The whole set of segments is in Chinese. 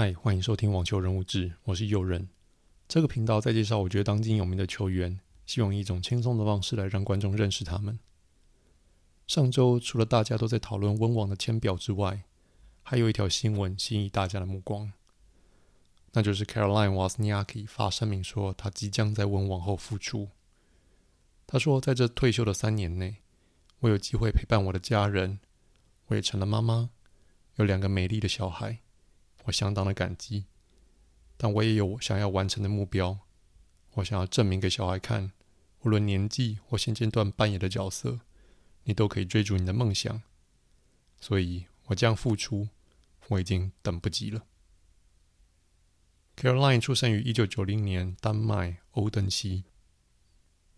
嗨，欢迎收听网球人物志，我是右仁。这个频道在介绍我觉得当今有名的球员，希望以一种轻松的方式来让观众认识他们。上周除了大家都在讨论温网的签表之外，还有一条新闻吸引大家的目光，那就是 Caroline Wozniacki 发声明说，他即将在温网后复出。他说，在这退休的三年内，我有机会陪伴我的家人，我也成了妈妈，有两个美丽的小孩。我相当的感激，但我也有我想要完成的目标。我想要证明给小孩看，无论年纪或现阶段扮演的角色，你都可以追逐你的梦想。所以，我将付出，我已经等不及了。Caroline 出生于一九九零年丹麦欧登西。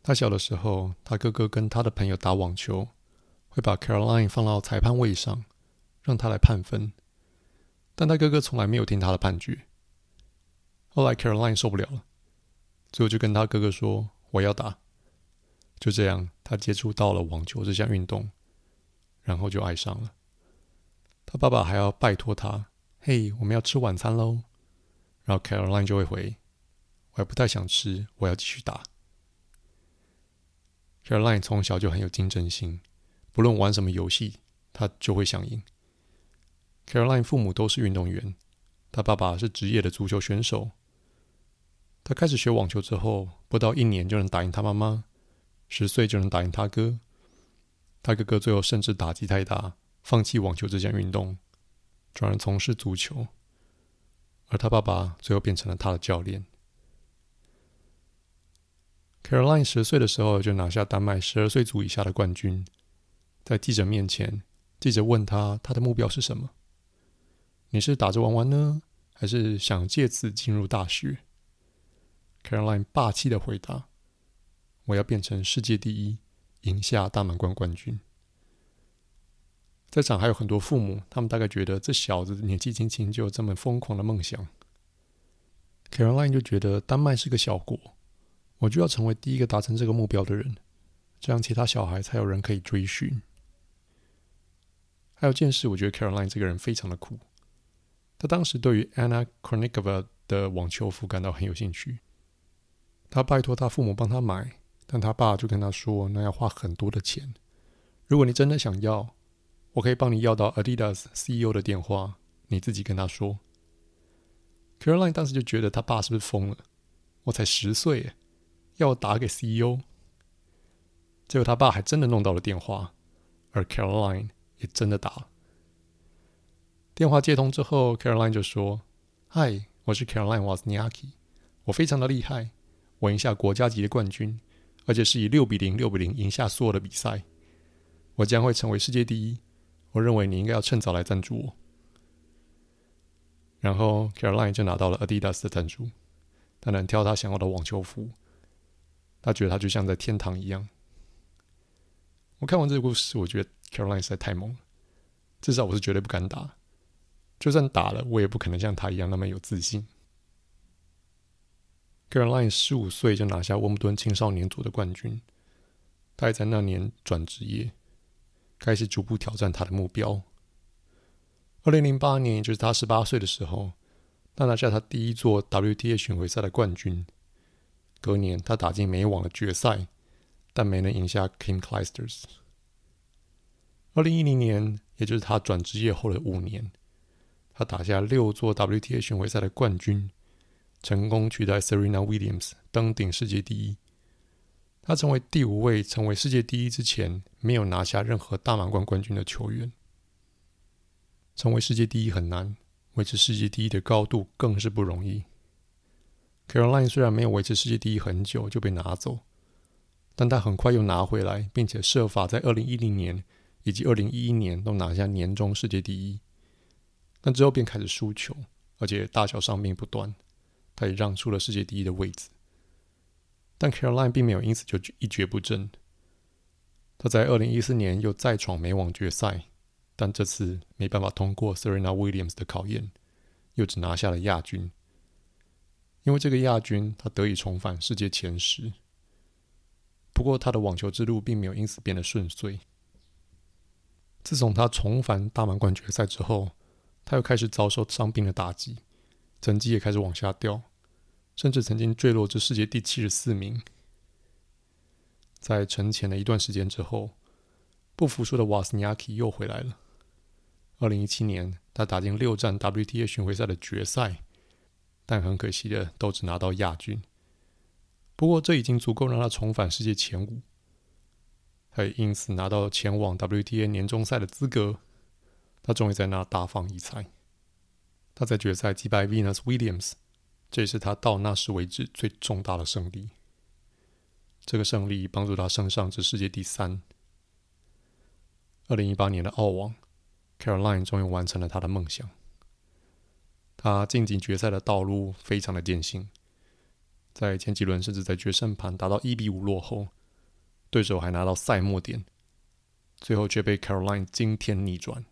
他小的时候，他哥哥跟他的朋友打网球，会把 Caroline 放到裁判位上，让他来判分。但他哥哥从来没有听他的判决。后来 Caroline 受不了了，最后就跟他哥哥说：“我要打。”就这样，他接触到了网球这项运动，然后就爱上了。他爸爸还要拜托他：“嘿，我们要吃晚餐喽。”然后 Caroline 就会回：“我还不太想吃，我要继续打。”Caroline 从小就很有竞争心，不论玩什么游戏，他就会想赢。Caroline 父母都是运动员，他爸爸是职业的足球选手。他开始学网球之后，不到一年就能打赢他妈妈，十岁就能打赢他哥。他哥哥最后甚至打击太大，放弃网球这项运动，转而从事足球。而他爸爸最后变成了他的教练。Caroline 十岁的时候就拿下丹麦十二岁组以下的冠军。在记者面前，记者问他，他的目标是什么？你是打着玩玩呢，还是想借此进入大学？Caroline 霸气的回答：“我要变成世界第一，赢下大满贯冠军。”在场还有很多父母，他们大概觉得这小子年纪轻轻就有这么疯狂的梦想。Caroline 就觉得丹麦是个小国，我就要成为第一个达成这个目标的人，这样其他小孩才有人可以追寻。还有件事，我觉得 Caroline 这个人非常的酷。他当时对于 Anna Kournikova 的网球服感到很有兴趣，他拜托他父母帮他买，但他爸就跟他说，那要花很多的钱。如果你真的想要，我可以帮你要到 Adidas CEO 的电话，你自己跟他说。Caroline 当时就觉得他爸是不是疯了？我才十岁，要我打给 CEO？结果他爸还真的弄到了电话，而 Caroline 也真的打了。电话接通之后，Caroline 就说：“嗨，我是 Caroline Wozniaki 我非常的厉害，我赢下国家级的冠军，而且是以六比零、六比零赢下所有的比赛。我将会成为世界第一。我认为你应该要趁早来赞助我。”然后 Caroline 就拿到了 Adidas 的赞助，他能挑他想要的网球服，他觉得他就像在天堂一样。我看完这个故事，我觉得 Caroline 实在太猛了，至少我是绝对不敢打。就算打了，我也不可能像他一样那么有自信。Caroline 十五岁就拿下温布顿青少年组的冠军，他也在那年转职业，开始逐步挑战他的目标。二零零八年，也就是他十八岁的时候，他拿下他第一座 WTA 巡回赛的冠军。隔年，他打进美网的决赛，但没能赢下 Kim Clijsters。二零一零年，也就是他转职业后的五年。他打下六座 WTA 巡回赛的冠军，成功取代 Serena Williams 登顶世界第一。他成为第五位成为世界第一之前没有拿下任何大满贯冠军的球员。成为世界第一很难，维持世界第一的高度更是不容易。Caroline 虽然没有维持世界第一很久就被拿走，但他很快又拿回来，并且设法在二零一零年以及二零一一年都拿下年终世界第一。但之后便开始输球，而且大小伤病不断，他也让出了世界第一的位置。但 Caroline 并没有因此就一蹶不振。他在二零一四年又再闯美网决赛，但这次没办法通过 Serena Williams 的考验，又只拿下了亚军。因为这个亚军，他得以重返世界前十。不过，他的网球之路并没有因此变得顺遂。自从他重返大满贯决赛之后，他又开始遭受伤病的打击，成绩也开始往下掉，甚至曾经坠落至世界第七十四名。在沉潜了一段时间之后，不服输的瓦斯尼亚基又回来了。二零一七年，他打进六站 WTA 巡回赛的决赛，但很可惜的都只拿到亚军。不过这已经足够让他重返世界前五，他也因此拿到前往 WTA 年终赛的资格。他终于在那大放异彩。他在决赛击败 Venus Williams，这也是他到那时为止最重大的胜利。这个胜利帮助他升上至世界第三。二零一八年的澳网，Caroline 终于完成了他的梦想。他晋级决赛的道路非常的艰辛，在前几轮甚至在决胜盘打到一比五落后，对手还拿到赛末点，最后却被 Caroline 惊天逆转。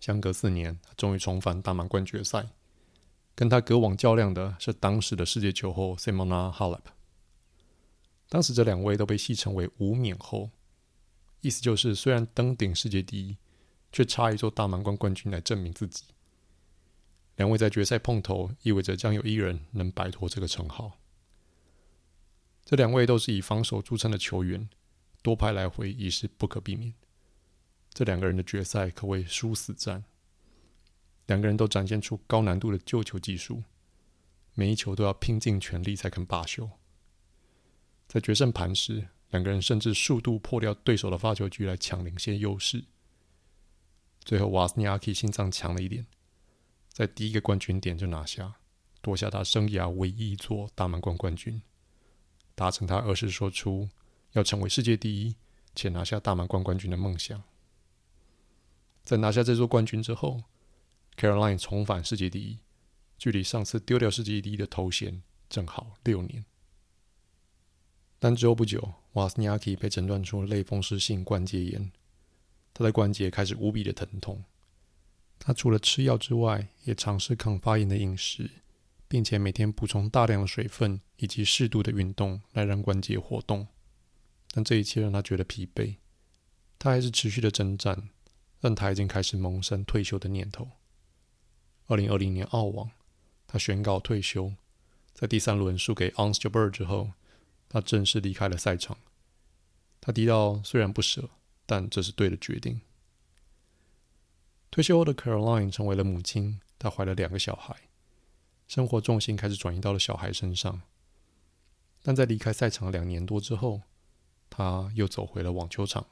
相隔四年，他终于重返大满贯决赛。跟他隔网较量的是当时的世界球后 Simona Halep。当时这两位都被戏称为“无冕后”，意思就是虽然登顶世界第一，却差一座大满贯冠军来证明自己。两位在决赛碰头，意味着将有一人能摆脱这个称号。这两位都是以防守著称的球员，多拍来回已是不可避免。这两个人的决赛可谓殊死战，两个人都展现出高难度的救球技术，每一球都要拼尽全力才肯罢休。在决胜盘时，两个人甚至数度破掉对手的发球局来抢领先优势。最后，瓦斯尼亚基心脏强了一点，在第一个冠军点就拿下，夺下他生涯唯一一座大满贯冠军，达成他儿时说出要成为世界第一且拿下大满贯冠军的梦想。在拿下这座冠军之后，Caroline 重返世界第一，距离上次丢掉世界第一的头衔正好六年。但之后不久，瓦斯尼亚基被诊断出类风湿性关节炎，他的关节开始无比的疼痛。他除了吃药之外，也尝试抗发炎的饮食，并且每天补充大量的水分以及适度的运动，来让关节活动。但这一切让他觉得疲惫，他还是持续的征战。但他已经开始萌生退休的念头。二零二零年澳网，他宣告退休，在第三轮输给 Ons Jabeur 之后，他正式离开了赛场。他提到，虽然不舍，但这是对的决定。退休后的 Caroline 成为了母亲，她怀了两个小孩，生活重心开始转移到了小孩身上。但在离开赛场两年多之后，他又走回了网球场。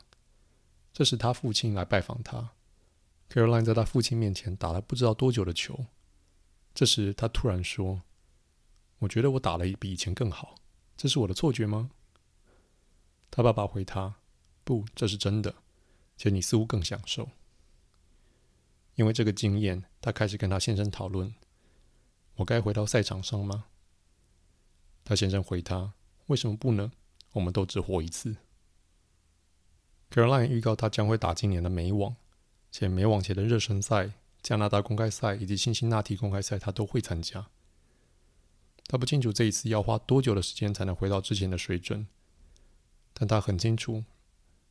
这时，他父亲来拜访他。Caroline 在他父亲面前打了不知道多久的球。这时，他突然说：“我觉得我打得比以前更好，这是我的错觉吗？”他爸爸回他：“不，这是真的，且你似乎更享受。”因为这个经验，他开始跟他先生讨论：“我该回到赛场上吗？”他先生回他：“为什么不呢？我们都只活一次。” Caroline 预告他将会打今年的美网，且美网前的热身赛、加拿大公开赛以及辛辛那提公开赛，他都会参加。他不清楚这一次要花多久的时间才能回到之前的水准，但他很清楚，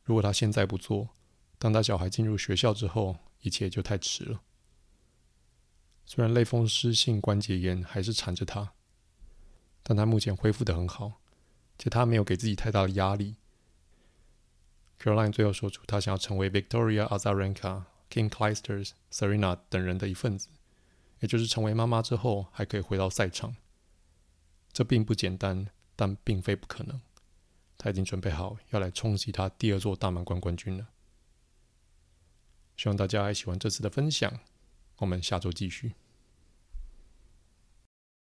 如果他现在不做，当他小孩进入学校之后，一切就太迟了。虽然类风湿性关节炎还是缠着他，但他目前恢复得很好，且他没有给自己太大的压力。Caroline 最后说出，他想要成为 Victoria Azarenka、Kim Clijsters、Serena 等人的一份子，也就是成为妈妈之后还可以回到赛场。这并不简单，但并非不可能。他已经准备好要来冲击他第二座大满贯冠军了。希望大家还喜欢这次的分享，我们下周继续。